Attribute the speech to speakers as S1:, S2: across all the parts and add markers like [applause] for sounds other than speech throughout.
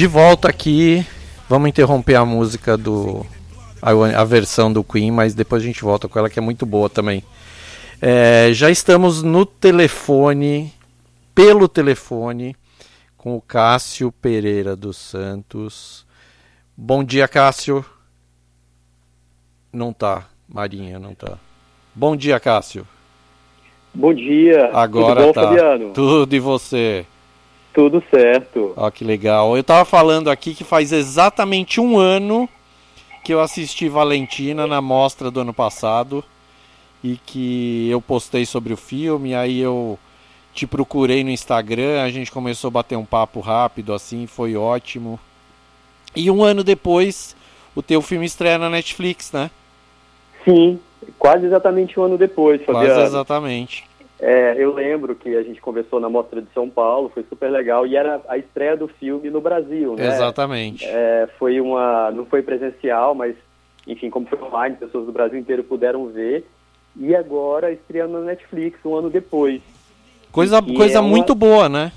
S1: De volta aqui, vamos interromper a música do. A, a versão do Queen, mas depois a gente volta com ela que é muito boa também. É, já estamos no telefone, pelo telefone, com o Cássio Pereira dos Santos. Bom dia, Cássio. Não tá, Marinha, não tá. Bom dia, Cássio.
S2: Bom dia.
S1: Agora
S2: Tudo bom,
S1: tá.
S2: Fabiano?
S1: Tudo e você?
S2: Tudo certo.
S1: Ó, que legal. Eu tava falando aqui que faz exatamente um ano que eu assisti Valentina na mostra do ano passado e que eu postei sobre o filme, aí eu te procurei no Instagram, a gente começou a bater um papo rápido assim, foi ótimo. E um ano depois, o teu filme estreia na Netflix, né?
S2: Sim, quase exatamente um ano depois,
S1: Quase
S2: Fabiano.
S1: exatamente.
S2: É, eu lembro que a gente conversou na Mostra de São Paulo, foi super legal, e era a estreia do filme no Brasil, né?
S1: Exatamente.
S2: É, foi uma, não foi presencial, mas enfim, como foi online, pessoas do Brasil inteiro puderam ver. E agora estreando na Netflix um ano depois.
S1: Coisa,
S2: E
S1: coisa
S2: é uma-
S1: muito boa, né?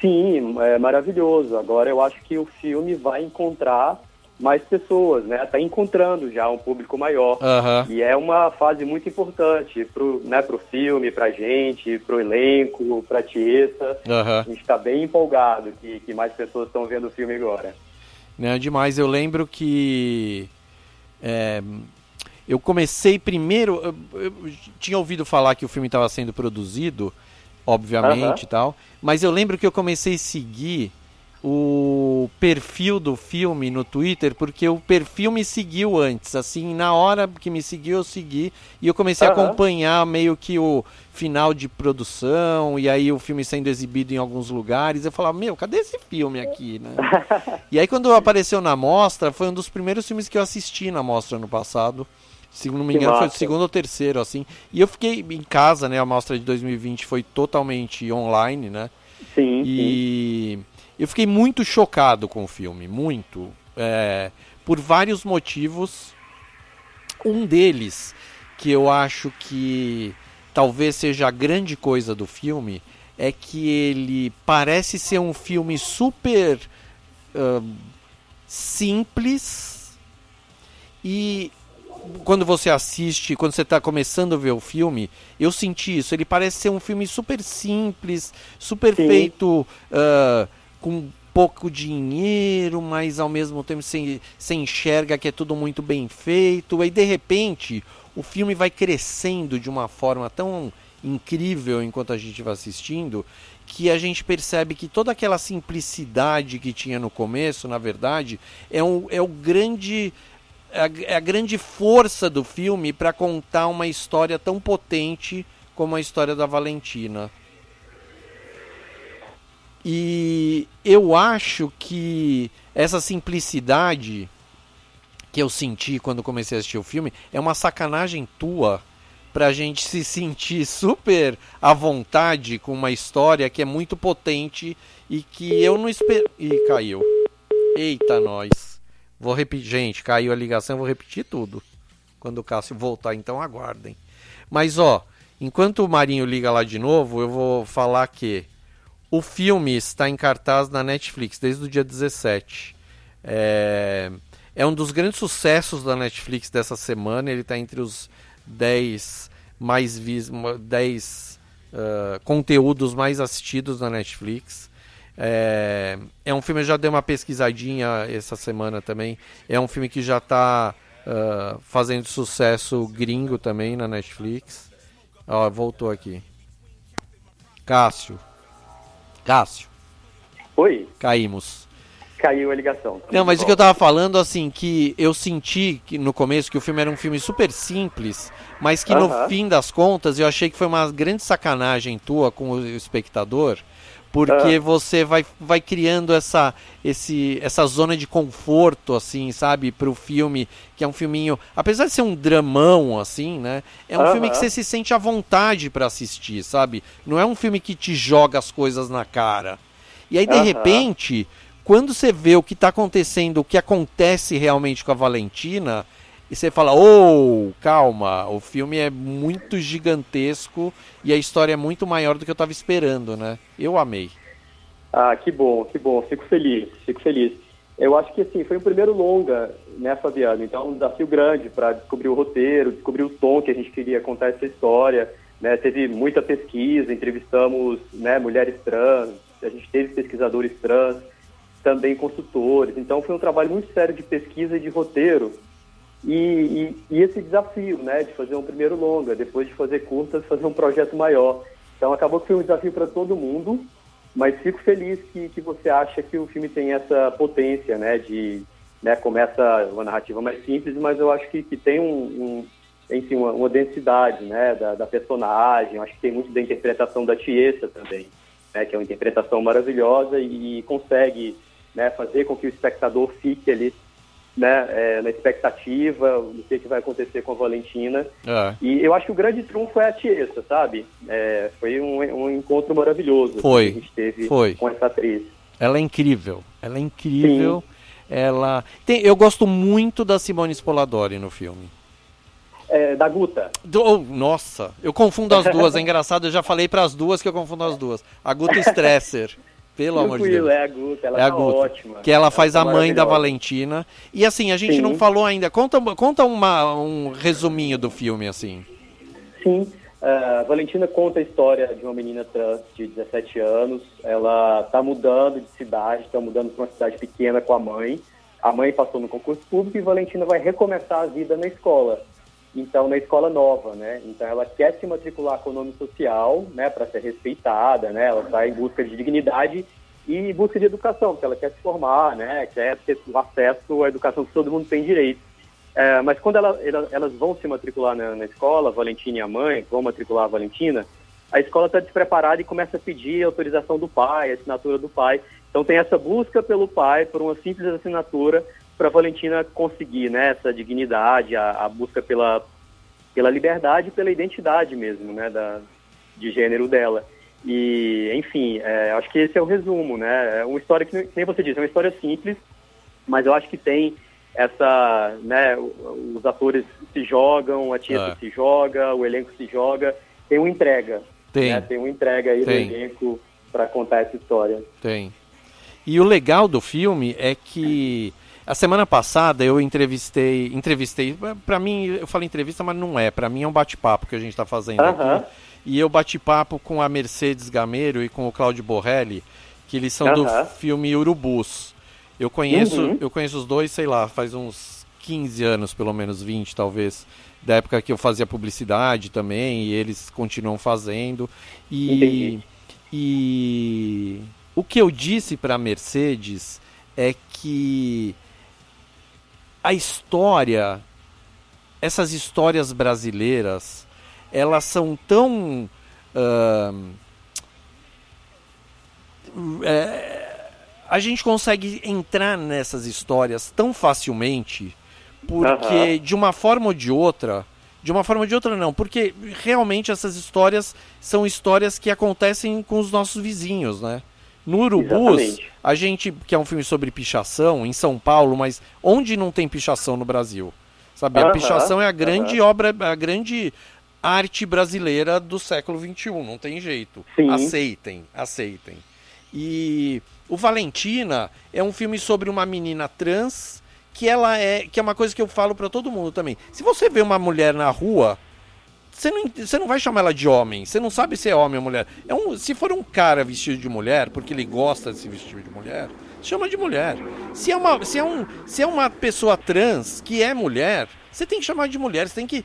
S2: Sim, é maravilhoso. Agora eu acho que o filme vai encontrar mais pessoas, né? Está encontrando já um público maior.
S1: Aham.
S2: E é uma fase muito importante pro, né, pro filme, pra gente, pro elenco, pra Tieta.
S1: Aham.
S2: A gente está bem empolgado que, que mais pessoas estão vendo o filme agora.
S1: Né, demais. Eu lembro que é, eu comecei primeiro. Eu, eu tinha ouvido falar que o filme estava sendo produzido, obviamente
S2: Aham.
S1: e tal. Mas eu lembro que eu comecei a seguir o perfil do filme no Twitter, porque o perfil me seguiu antes. Assim, na hora que me seguiu, eu segui. E eu comecei a
S2: Aham.
S1: acompanhar meio que o final de produção, e aí o filme sendo exibido em alguns lugares. Eu falava, meu, cadê esse filme aqui, né? [laughs] E aí quando apareceu na mostra, foi um dos primeiros filmes que eu assisti na mostra ano passado. Se não me engano, foi o segundo ou terceiro, assim. E eu fiquei em casa, né? A mostra de 2020 foi totalmente online, né?
S2: Sim, sim.
S1: Eu fiquei muito chocado com o filme, muito. É, por vários motivos. Um deles, que eu acho que talvez seja a grande coisa do filme, é que ele parece ser um filme super ahn, simples e quando você assiste, quando você está começando a ver o filme, eu senti isso. Ele parece ser um filme super simples, super
S2: Sim.
S1: feito ah, com pouco dinheiro, mas ao mesmo tempo você enxerga que é tudo muito bem feito. Aí de repente o filme vai crescendo de uma forma tão incrível enquanto a gente vai assistindo que a gente percebe que toda aquela simplicidade que tinha no começo, na verdade, é, um, é o grande é a grande força do filme para contar uma história tão potente como a história da Valentina. E eu acho que essa simplicidade que eu senti quando comecei a assistir o filme é uma sacanagem tua pra gente se sentir [laughs] super à vontade com uma história que é muito potente e que eu não espero. Ih, caiu. Eita, nós. Vou repetir. Gente, caiu a ligação, vou repetir tudo. Quando o Cássio voltar, então aguardem. Mas ó, enquanto o Marinho liga lá de novo, eu vou falar que o filme está em cartaz na Netflix desde o dia 17. É, é um dos grandes sucessos da Netflix dessa semana. Ele está entre os 10 mais vis 10 uh, conteúdos mais assistidos na Netflix. É, é um filme, eu já dei uma pesquisadinha essa semana também. É um filme que já está uh, fazendo sucesso gringo também na Netflix. Ó, voltou aqui. Cássio. Cássio.
S2: Oi.
S1: Caímos.
S2: Caiu a ligação.
S1: Não, mas o que eu tava falando, assim, que eu senti que no começo que o filme era um filme super simples, mas que uh -huh. no fim das contas eu achei que foi uma grande sacanagem tua com o espectador, porque ah. você vai, vai criando essa, esse, essa zona de conforto, assim, sabe, pro filme, que é um filminho, apesar de ser um dramão, assim, né, é um -huh. filme que você se sente à vontade para assistir, sabe, não é um filme que te joga as coisas na cara. E aí, de repente, quando você vê o que está acontecendo, o que acontece realmente com a Valentina, e você fala, oh, calma, o filme é muito gigantesco e a história é muito maior do que eu estava esperando, né? Eu amei.
S2: Ah, que bom, que bom, fico feliz, fico feliz. Eu acho que assim, foi o primeiro longa, né, Fabiano? Então, um desafio grande para descobrir o roteiro, descobrir o tom que a gente queria contar essa história. Né? Teve muita pesquisa, entrevistamos né, mulheres trans, a gente teve pesquisadores trans, também consultores. Então, foi um trabalho muito sério de pesquisa e de roteiro e, e, e, esse desafio, né, de fazer um primeiro longa, depois de fazer curtas, fazer um projeto maior. Então acabou que foi um desafio para todo mundo, mas fico feliz que, que você acha que o filme tem essa potência, né, de, né, começa uma narrativa mais simples, mas eu acho que, que tem um, um enfim, uma, uma, densidade, né, da, da personagem, acho que tem muito da interpretação da Tiesa também, né, que é uma interpretação maravilhosa e, e consegue, né, fazer com que o espectador fique ali né, é, na expectativa do que, que vai acontecer com a Valentina. É. E eu acho que o grande trunfo é a Tiesa, sabe? É, foi um, um, encontro maravilhoso
S1: foi,
S2: que a gente teve
S1: foi.
S2: com essa atriz.
S1: Ela é incrível, ela é incrível. Sim. Ela tem, eu gosto muito da Simone Spoladori no filme.
S2: É, da Guta.
S1: Do, oh, nossa, eu confundo as duas, é [laughs] engraçado, eu já falei para as duas que eu confundo as duas. A Guta Stresser. [laughs] Pelo amor de Deus.
S2: É a Guta, ela é a tá Guta, ótima.
S1: Que ela faz ela tá a mãe da Valentina. E assim, a gente Sim. não falou ainda. Conta, conta uma, um resuminho do filme, assim.
S2: Sim. Uh, a Valentina conta a história de uma menina trans de 17 anos. Ela está mudando de cidade, está mudando para uma cidade pequena com a mãe. A mãe passou no concurso público e Valentina vai recomeçar a vida na escola então na escola nova, né? Então ela quer se matricular com o nome social, né, para ser respeitada, né? Ela está em busca de dignidade e em busca de educação, porque ela quer se formar, né? Quer ter o acesso à educação que todo mundo tem direito. É, mas quando ela, ela, elas vão se matricular na, na, escola, Valentina e a mãe vão matricular a Valentina, a escola está despreparada e começa a pedir autorização do pai, assinatura do pai. Então tem essa busca pelo pai por uma simples assinatura para Valentina conseguir né, essa dignidade, a, a, busca pela, pela liberdade e pela identidade mesmo, né, da, de gênero dela. E, enfim, é, acho que esse é o resumo, né? É uma história que, nem você disse, é uma história simples, mas eu acho que tem essa, né, os atores se jogam, a tia é. se joga, o elenco se joga, tem uma entrega.
S1: Tem.
S2: Né? Tem uma entrega aí tem. do elenco para contar essa história.
S1: Tem. E o legal do filme é que a semana passada eu entrevistei, entrevistei, para mim eu falo entrevista, mas não é, para mim é um bate-papo que a gente está fazendo uh -huh. aqui. E eu bate-papo com a Mercedes Gameiro e com o Claudio Borrelli, que eles são uh -huh. do filme Urubus. Eu conheço, uh uhum. eu conheço os dois, sei lá, faz uns 15 anos, pelo menos 20 talvez, da época que eu fazia publicidade também, e eles continuam fazendo. E, e o que eu disse para a Mercedes é que a história, essas histórias brasileiras, elas são tão. Uh, é, a gente consegue entrar nessas histórias tão facilmente porque de uma forma ou de outra, de uma forma ou de outra não, porque realmente essas histórias são histórias que acontecem com os nossos vizinhos, né? No Urubus, Exatamente. a gente, que é um filme sobre pichação, em São Paulo, mas onde não tem pichação no Brasil? Sabe? Uh -huh, a pichação é a grande uh -huh. obra, a grande arte brasileira do século XXI, não tem jeito. Sim. Aceitem, aceitem. E o Valentina é um filme sobre uma menina trans que ela é, que é uma coisa que eu falo para todo mundo também. Se você vê uma mulher na rua, você não, você não vai chamar ela de homem. Você não sabe se é homem ou mulher. É um, se for um cara vestido de mulher, porque ele gosta de se vestir de mulher, chama de mulher. Se é uma, se é um, se é uma pessoa trans que é mulher, você tem que chamar de mulher. Você tem que,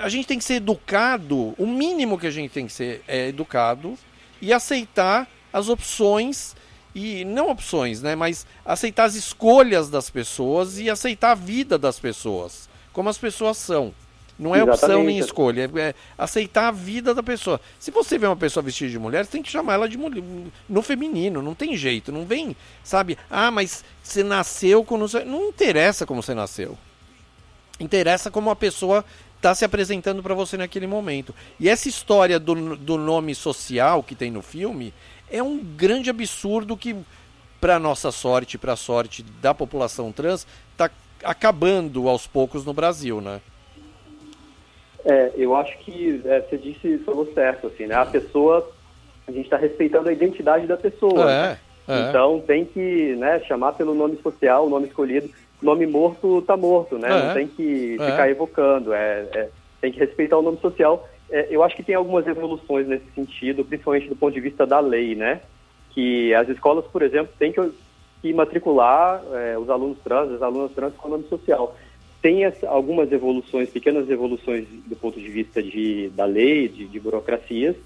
S1: a gente tem que ser educado. O mínimo que a gente tem que ser é educado e aceitar as opções e não opções, né? Mas aceitar as escolhas das pessoas e aceitar a vida das pessoas, como as pessoas são. Não é Exatamente. opção nem escolha, é, é aceitar a vida da pessoa. Se você vê uma pessoa vestida de mulher, você tem que chamar ela de mulher, no feminino, não tem jeito, não vem, sabe? Ah, mas você nasceu com não, não interessa como você nasceu. Interessa como a pessoa está se apresentando para você naquele momento. E essa história do, do nome social que tem no filme é um grande absurdo que, para nossa sorte, para a sorte da população trans, está acabando aos poucos no Brasil, né?
S2: É, eu acho que é, você disse, falou certo, assim, né? A pessoa, a gente está respeitando a identidade da pessoa. É, é. Então tem que né, chamar pelo nome social, o nome escolhido. Nome morto tá morto, né? Não é. tem que é. ficar evocando. É, é, tem que respeitar o nome social. eu acho que tem algumas evoluções nesse sentido, principalmente do ponto de vista da lei, né? Que as escolas, por exemplo, têm que, que matricular os alunos trans, as alunas trans com nome social tem algumas evoluções, pequenas evoluções do ponto de vista de, da lei, de, de burocracias,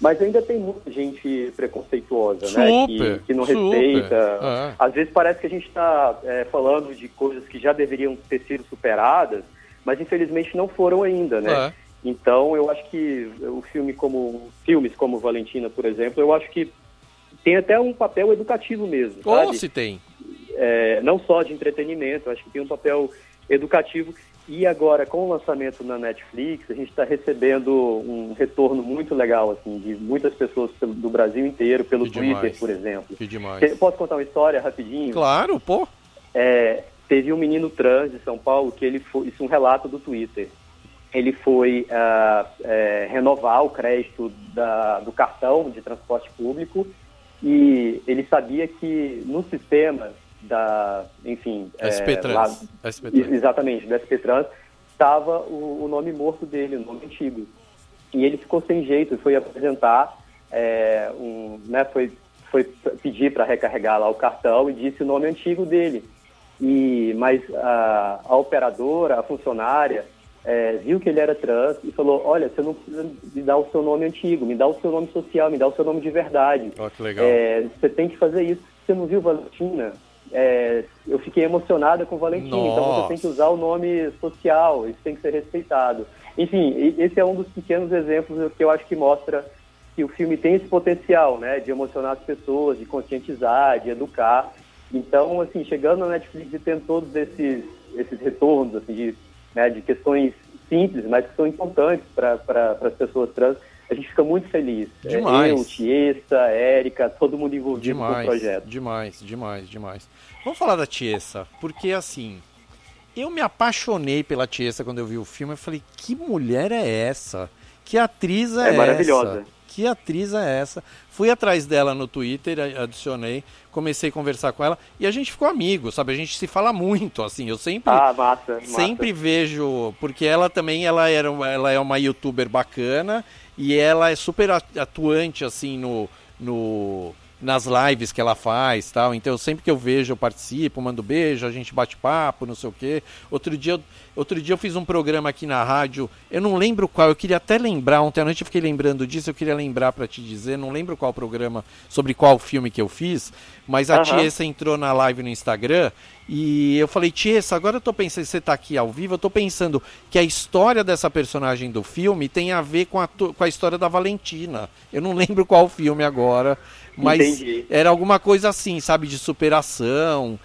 S2: mas ainda tem muita gente preconceituosa, super, né? Que, que não super, respeita. É. Às vezes parece que a gente está é, falando de coisas que já deveriam ter sido superadas, mas infelizmente não foram ainda, né? É. Então eu acho que o filme como filmes como Valentina, por exemplo, eu acho que tem até um papel educativo mesmo.
S1: Ou
S2: sabe?
S1: se tem.
S2: É, não só de entretenimento, acho que tem um papel educativo. E agora, com o lançamento na Netflix, a gente está recebendo um retorno muito legal, assim, de muitas pessoas do Brasil inteiro, pelo que Twitter, demais. por exemplo.
S1: Que demais.
S2: Posso contar uma história rapidinho?
S1: Claro, pô.
S2: É, teve um menino trans de São Paulo que ele foi, isso é um relato do Twitter. Ele foi uh, é, renovar o crédito da, do cartão de transporte público e ele sabia que no sistema da, enfim,
S1: SP é, Trans.
S2: Lá, SP Trans. exatamente, do SP Trans, estava o, o, nome morto dele, o nome antigo. E ele ficou sem jeito foi apresentar, é, um, né, foi, foi pedir para recarregar lá o cartão e disse o nome antigo dele. E, mas a, a operadora, a funcionária, é, viu que ele era trans e falou: Olha, você não precisa me dar o seu nome antigo, me dá o seu nome social, me dá o seu nome de verdade.
S1: Oh, que legal.
S2: É, você tem que fazer isso. Você não viu Valentina? É, eu fiquei emocionada com o Valentim, Nossa. então você tem que usar o nome social, isso tem que ser respeitado. Enfim, esse é um dos pequenos exemplos que eu acho que mostra que o filme tem esse potencial, né, de emocionar as pessoas, de conscientizar, de educar. Então, assim, chegando na Netflix e tendo todos esses, esses retornos, assim, de, né, de questões simples, mas que são importantes para as pessoas trans, a gente fica muito feliz.
S1: É, demais.
S2: Eu, Tiesa, Érica, todo mundo envolvido demais, no projeto.
S1: Demais, demais, demais. Vamos falar da Tiesa, porque assim, eu me apaixonei pela Tiesa quando eu vi o filme. Eu falei, que mulher é essa? Que atriz é, é
S2: maravilhosa.
S1: essa? Que atriz é essa? Fui atrás dela no Twitter, adicionei, comecei a conversar com ela e a gente ficou amigo, sabe? A gente se fala muito, assim. Eu sempre,
S2: ah, massa,
S1: sempre vejo, porque ela também ela era, ela é uma YouTuber bacana e ela é super atuante assim no, no nas lives que ela faz tal. Então sempre que eu vejo, eu participo, mando beijo, a gente bate papo, não sei o quê. Outro dia, outro dia eu fiz um programa aqui na rádio, eu não lembro qual, eu queria até lembrar, ontem à noite eu fiquei lembrando disso, eu queria lembrar para te dizer, não lembro qual programa, sobre qual filme que eu fiz, mas a uhum. Tiesa entrou na live no Instagram e eu falei, Tiesa, agora eu tô pensando, você tá aqui ao vivo, eu tô pensando que a história dessa personagem do filme tem a ver com a, com a história da Valentina. Eu não [laughs] lembro qual filme agora, mas Entendi. era alguma coisa assim, sabe, de superação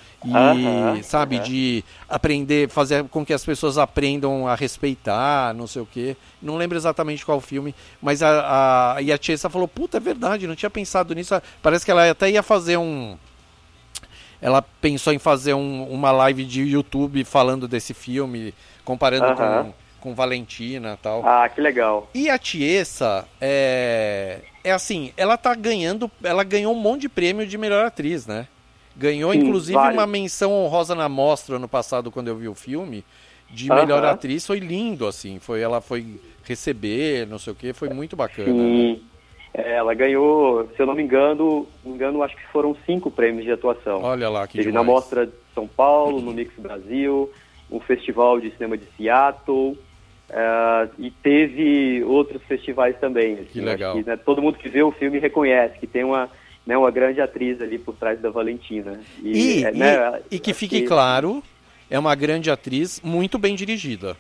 S1: e, sabe, de aprender, fazer com que as pessoas aprendam a respeitar, não sei o quê. Não lembro exatamente qual filme, mas a, a, e a Chessa falou, puta, é verdade, não tinha pensado nisso. Parece que ela até ia fazer um... Ela pensou em fazer um, uma live de YouTube falando desse filme, comparando uh -huh. com com Valentina tal.
S2: Ah, que legal.
S1: E a Tiesa é é assim, ela tá ganhando, ela ganhou um monte de prêmio de melhor atriz, né? Ganhou Sim, inclusive uma menção honrosa na mostra ano passado quando eu vi o filme. de melhor atriz foi lindo, assim. Foi, ela foi receber, não sei o que, foi muito bacana. Sim. Né?
S2: É, ela ganhou, se eu não me engano, me engano, acho que foram cinco prêmios de atuação.
S1: Olha lá, que
S2: Teve
S1: demais.
S2: na Mostra de São Paulo, no Mix Brasil, um festival de cinema de Seattle, uh, e teve outros festivais também. Assim,
S1: que legal. Que,
S2: né, todo mundo que vê o filme reconhece que tem uma, né, uma grande atriz ali por trás da Valentina.
S1: E, e, é, né, e que fique que... claro, é uma grande atriz muito bem dirigida.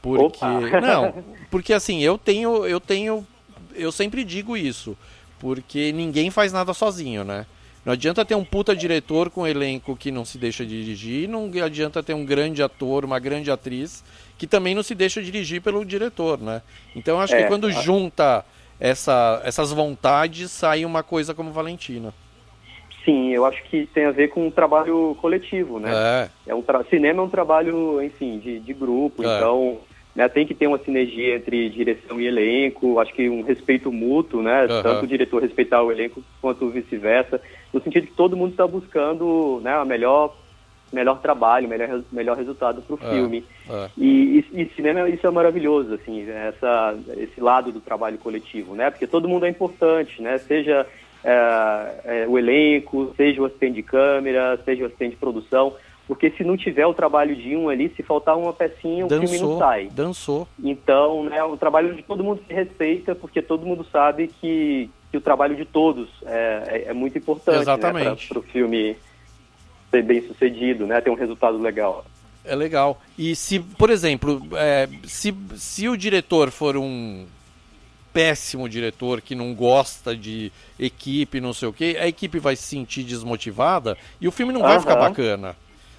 S1: Porque Opa. [laughs] não, [laughs] porque assim, eu tenho eu tenho eu sempre digo isso, porque ninguém faz nada sozinho, né? Não adianta ter um puta diretor com um elenco que não se deixa dirigir, não adianta ter um grande ator, uma grande atriz que também não se deixa dirigir pelo diretor, né? Então acho é, que quando junta essa, essas vontades, sai uma coisa como Valentina.
S2: Sim, eu acho que tem a ver com um trabalho coletivo, né? É. é um Cinema é um trabalho, enfim, de, de grupo, é. então né, tem que ter uma sinergia entre direção e elenco, acho que um respeito mútuo, né? Uhum. Tanto o diretor respeitar o elenco quanto vice-versa, no sentido que todo mundo está buscando né, a melhor melhor trabalho, melhor, melhor resultado para o é, filme. É. E, e, e, cinema, isso é maravilhoso, assim, essa, esse lado do trabalho coletivo, né? Porque todo mundo é importante, né? Seja é, é, o elenco, seja o assistente de câmera, seja o assistente de produção. Porque se não tiver o trabalho de um ali, se faltar uma pecinha, o dançou, filme não sai.
S1: Dançou.
S2: Então, né, o trabalho de todo mundo se respeita, porque todo mundo sabe que, que o trabalho de todos é, é, é muito importante né,
S1: Exatamente.
S2: Né, para o filme ser bem sucedido, né, ter um resultado legal.
S1: É legal. E se, por exemplo, é, se, se o diretor for um péssimo diretor que não gosta de equipe, não sei o que, a equipe vai se sentir desmotivada e o filme não vai ficar bacana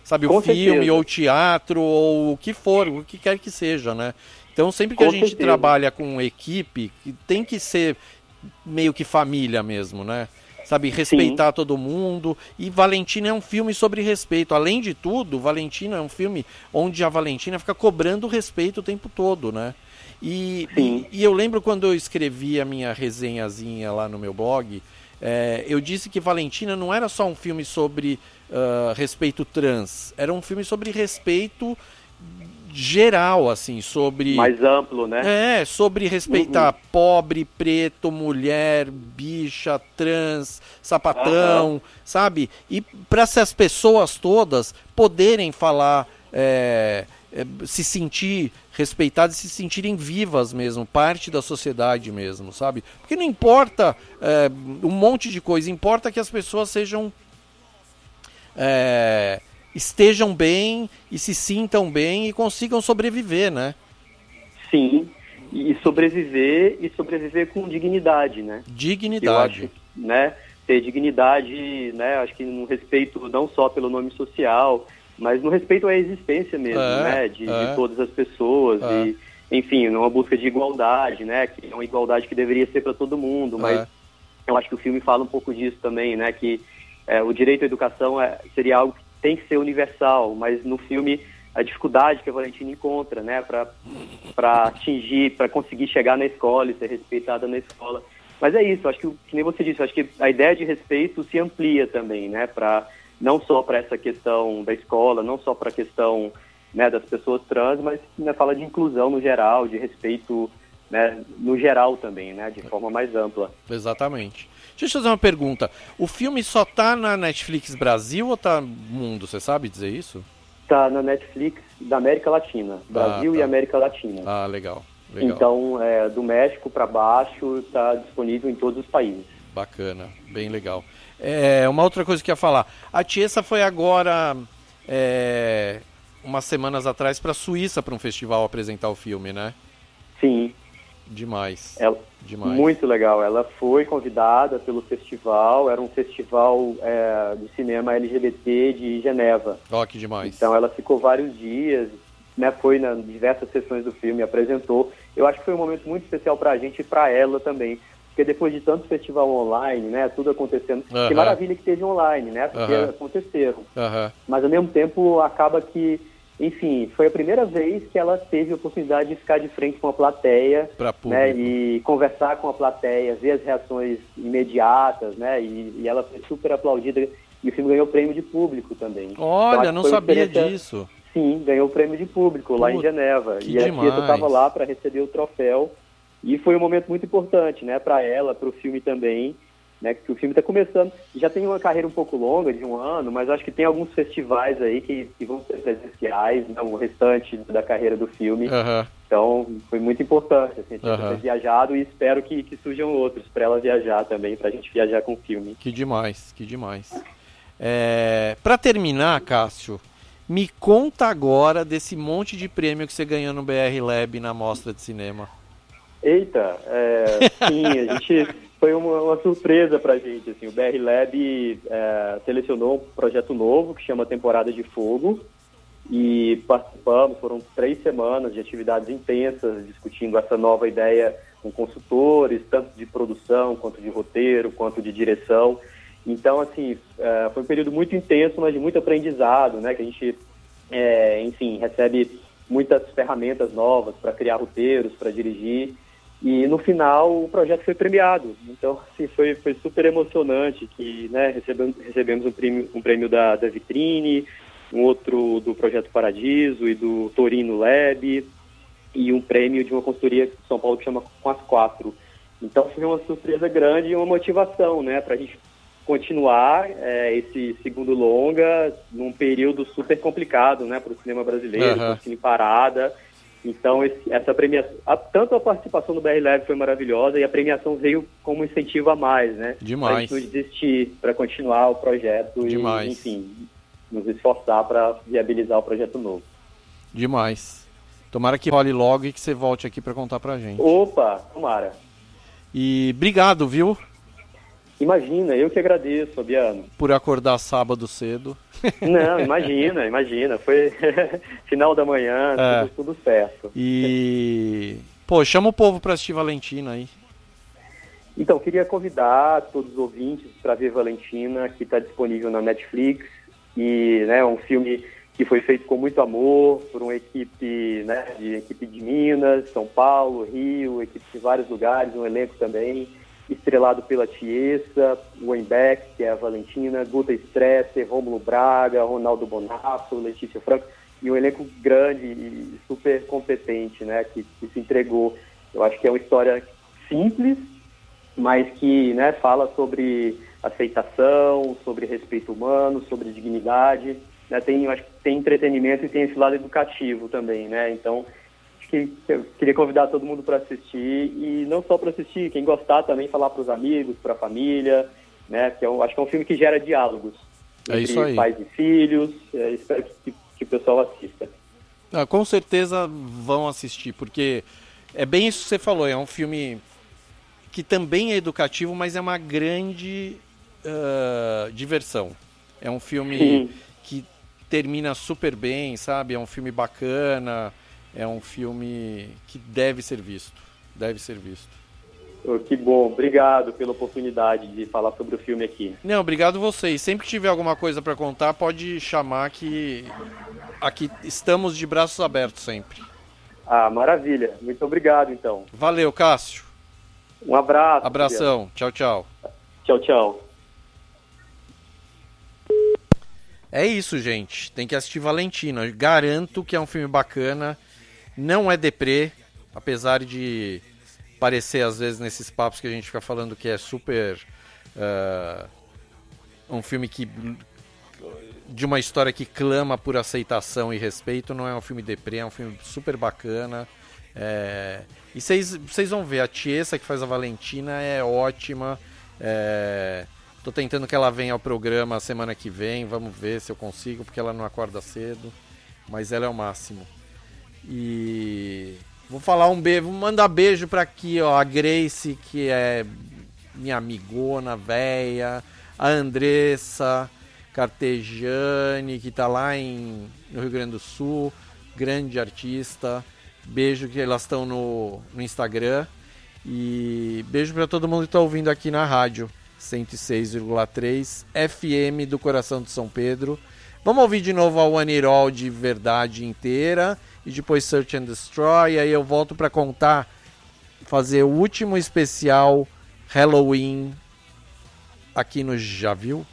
S1: sabe, Com o filme certeza. ou o teatro ou o que for, o que quer que seja, né? Então sempre que Com a gente certeza. trabalha com equipe, tem que ser meio que família mesmo, né? Sabe, respeitar Sim. todo mundo. E Valentina é um filme sobre respeito. Além de tudo, Valentina é um filme onde a Valentina fica cobrando respeito o tempo todo, né? E, e, e, eu lembro quando eu escrevi a minha resenhazinha lá no meu blog, é, eu disse que Valentina não era só um filme sobre uh, respeito trans. Era um filme sobre respeito geral, assim, sobre.
S2: Mais amplo, né?
S1: É, sobre respeitar uhum. pobre, preto, mulher, bicha, trans, sapatão, uhum. sabe? E para essas pessoas todas poderem falar. É, é, se sentir respeitadas e se sentirem vivas mesmo, parte da sociedade mesmo, sabe? Porque não importa é, um monte de coisa, importa que as pessoas sejam é, estejam bem e se sintam bem e consigam sobreviver, né?
S2: Sim, e sobreviver e sobreviver com dignidade, né?
S1: Dignidade.
S2: Acho, né? Ter dignidade, né? Acho que no respeito não só pelo nome social, mas no respeito à existência mesmo, é, né? De, é. de, todas as pessoas é. e, enfim, numa busca de igualdade, né? Que é uma igualdade que deveria ser para todo mundo, mas é. eu acho que o filme fala um pouco disso também, né? Que é, o direito à educação é, seria algo que tem que ser universal, mas no filme a dificuldade que a Valentina encontra, né, para atingir, para conseguir chegar na escola e ser respeitada na escola. Mas é isso, acho que, que nem você disse, acho que a ideia de respeito se amplia também, né, para não só para essa questão da escola, não só para a questão né, das pessoas trans, mas né, fala de inclusão no geral, de respeito né, no geral também, né, de forma mais ampla.
S1: Exatamente. Deixa eu fazer uma pergunta. O filme só tá na Netflix Brasil ou tá mundo? Você sabe dizer isso?
S2: Tá na Netflix da América Latina. Ah, Brasil ah, tá. e América Latina.
S1: Ah, legal. legal.
S2: Então, é, do México para baixo, está disponível em todos os países.
S1: Bacana, bem legal. É, uma outra coisa que eu ia falar. A Tiesa foi agora, é, umas semanas atrás, para a Suíça para um festival apresentar o filme, né?
S2: Sim.
S1: Demais.
S2: Ela,
S1: Demais.
S2: Muito legal. Ela foi convidada pelo festival, era um festival é, de cinema LGBT de Geneva.
S1: Ó, oh, que demais.
S2: Então ela ficou vários dias, né, foi nas diversas sessões do filme, apresentou. Eu acho que foi um momento muito especial para a gente e para ela também. Porque depois de tanto festival online, né, tudo acontecendo, uh -huh. que maravilha que teve online, né, porque uh -huh. aconteceram. Uh -huh. Mas ao mesmo tempo acaba que enfim, foi a primeira vez que ela teve a oportunidade de ficar de frente com a plateia né, e conversar com a plateia, ver as reações imediatas, né? E, e ela foi super aplaudida e o filme ganhou prêmio de público também.
S1: Olha, então, não sabia disso.
S2: Sim, ganhou o prêmio de público lá em Geneva. E a. Tieta estava lá para receber o troféu. E foi um momento muito importante, né, para ela, para o filme também, né, que o filme está começando. Já tem uma carreira um pouco longa, de um ano, mas acho que tem alguns festivais aí que, que vão ser presenciais, né, o restante da carreira do filme.
S1: Aham.
S2: Então, foi muito importante, assim, a Tieta
S1: Aham.
S2: ter viajado e espero que, que surjam outros para ela viajar também, para a gente viajar com o filme.
S1: Que demais, que demais. É, para terminar, Cássio, me conta agora desse monte de prêmio que você ganhou no BR Lab na mostra de cinema.
S2: Eita, é, sim, a [laughs] gente foi uma, uma surpresa pra gente. Assim, o BR Lab é, selecionou um projeto novo que chama Temporada de Fogo e participamos. Foram três semanas de atividades intensas discutindo essa nova ideia com consultores, tanto de produção quanto de roteiro, quanto de direção. Então, assim, é, foi um período muito intenso, mas de muito aprendizado, né? Que a gente, é, enfim, recebe muitas ferramentas novas para criar roteiros, para dirigir. E no final o projeto foi premiado. Então, assim, foi, foi super emocionante que né, recebemos, recebemos um prêmio, um prêmio da, da Vitrine, um outro do Projeto Paradiso e do Torino Lab, e um prêmio de uma consultoria de São Paulo que chama Com as Quatro. Então foi uma surpresa grande e uma motivação, né, para a gente continuar é, esse segundo longa num período super complicado, né, para o cinema brasileiro, com o cine parada. Então esse- essa premiação, a- tanto a participação do BR Lab foi maravilhosa e a premiação veio como incentivo a mais, né?
S1: Demais.
S2: Não desistir, para continuar o projeto
S1: Demais.
S2: e, enfim, nos esforçar para viabilizar o projeto novo.
S1: Demais. Tomara que role logo e que você volte aqui para contar pra gente.
S2: Opa, tomara.
S1: E obrigado, viu,
S2: Imagina, eu que agradeço, Fabiano.
S1: por acordar sábado cedo. [laughs]
S2: Não, imagina, imagina. Foi [laughs] final da manhã,
S1: É.
S2: tudo, tudo certo.
S1: E pô, chama o povo pra assistir Valentina aí.
S2: Então, queria convidar todos os ouvintes para ver Valentina, que está disponível na Netflix. E né, é um filme que foi feito com muito amor por uma equipe, né, de equipe de Minas, São Paulo, Rio, equipe de vários lugares, um elenco também, estrelado pela Tiesa, Weinbeck, que é a Valentina, Guta Stresser, Rômulo Braga, Ronaldo Bonasso, Letícia Franco, e um elenco grande e super competente, né, que, que se entregou. Eu acho que é uma história simples, mas que né, fala sobre aceitação, sobre respeito humano, sobre dignidade. Né, tem, acho que tem entretenimento e tem esse lado educativo também, né? Então, que eu queria convidar todo mundo para assistir e não só para assistir, quem gostar também falar para os amigos, para a família, né? Que eu acho que é um filme que gera diálogos
S1: É isso aí.
S2: pais e filhos. É, espero que, que o pessoal assista.
S1: Ah, com certeza vão assistir, porque é bem isso que você falou, é um filme que também é educativo, mas é uma grande ah, diversão. É um filme
S2: Sim.
S1: que termina super bem, sabe? É um filme bacana, é um filme que deve ser visto. Deve ser visto.
S2: Oh, que bom, obrigado pela oportunidade de falar sobre o filme aqui.
S1: Não, obrigado vocês. Sempre que tiver alguma coisa para contar, pode chamar que aqui estamos de braços abertos sempre.
S2: Ah, maravilha. Muito obrigado, então.
S1: Valeu, Cássio.
S2: Um abraço.
S1: Abração. Tchau, tchau.
S2: Tchau, tchau.
S1: É isso, gente. Tem que assistir Valentina. Eu garanto que é um filme bacana. Não é deprê, apesar de parecer às vezes nesses papos que a gente fica falando que é super ah, um filme que de uma história que clama por aceitação e respeito. Não é um filme deprê, é um filme super bacana. É, E vocês vão ver, a Tiesa que faz a Valentina é ótima. É, Tô tentando que ela venha ao programa semana que vem. Vamos ver se eu consigo, porque ela não acorda cedo. Mas ela é o máximo. E vou falar um beijo, vou mandar beijo pra aqui, ó, a Grace, que é minha amigona, véia, a Andressa Cartejane, que tá lá em, no Rio Grande do Sul, grande artista. Beijo que elas estão no, no Instagram. E beijo pra todo mundo que tá ouvindo aqui na rádio. 106,3 FM do coração de São Pedro. Vamos ouvir de novo a One It All de verdade inteira e depois Search and Destroy. E aí eu volto para contar, fazer o último especial Halloween aqui no Já Viu?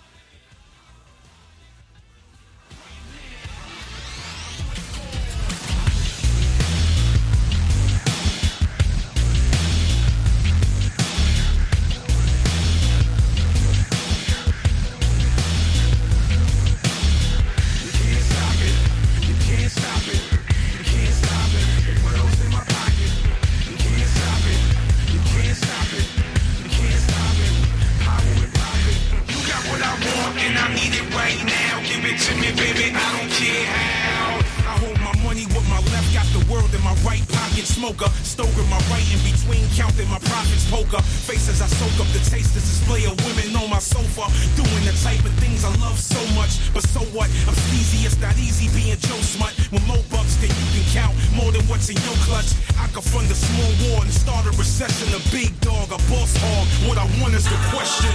S3: Smoker. Stoking my right in between, counting my profits. Poker faces, I soak up the taste. This display of women on my sofa. Doing the type of things I love so much. But so what? I'm sleazy, it's not easy being Joe Smut. With more bucks than you can count, more than what's in your clutch. I could fund a small war and start a recession. A big dog, a boss hog. What I want is the question.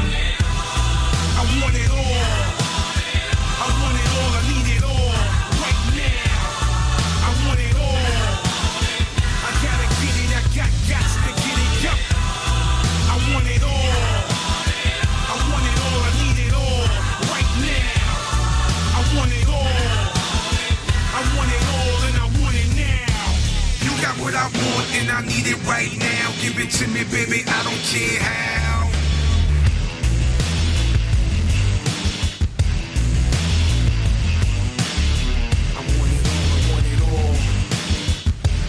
S3: I want it all. I want it all. I need it got what I want and I need it right now. Give it to me, baby. I don't care how. I want it all, I want it all.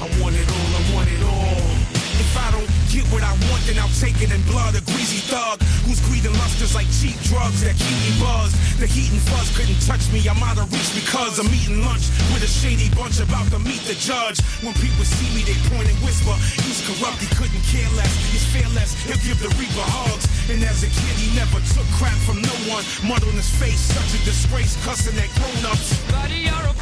S3: I want it all, I want it all. If I don't get what I want, then I'll take it in blood. Is like cheap drugs that keep me buzzed. The heat and fuzz couldn't touch me. I'm out of reach because I'm eating lunch with a shady bunch about to meet the judge. When people see me, they point and whisper. He's corrupt, he couldn't care less. He's fearless, he'll give the reaper hugs. And as a kid, he never took crap from no one. Mud on his face, such a disgrace, cussing at grown-ups.
S4: Buddy, you're a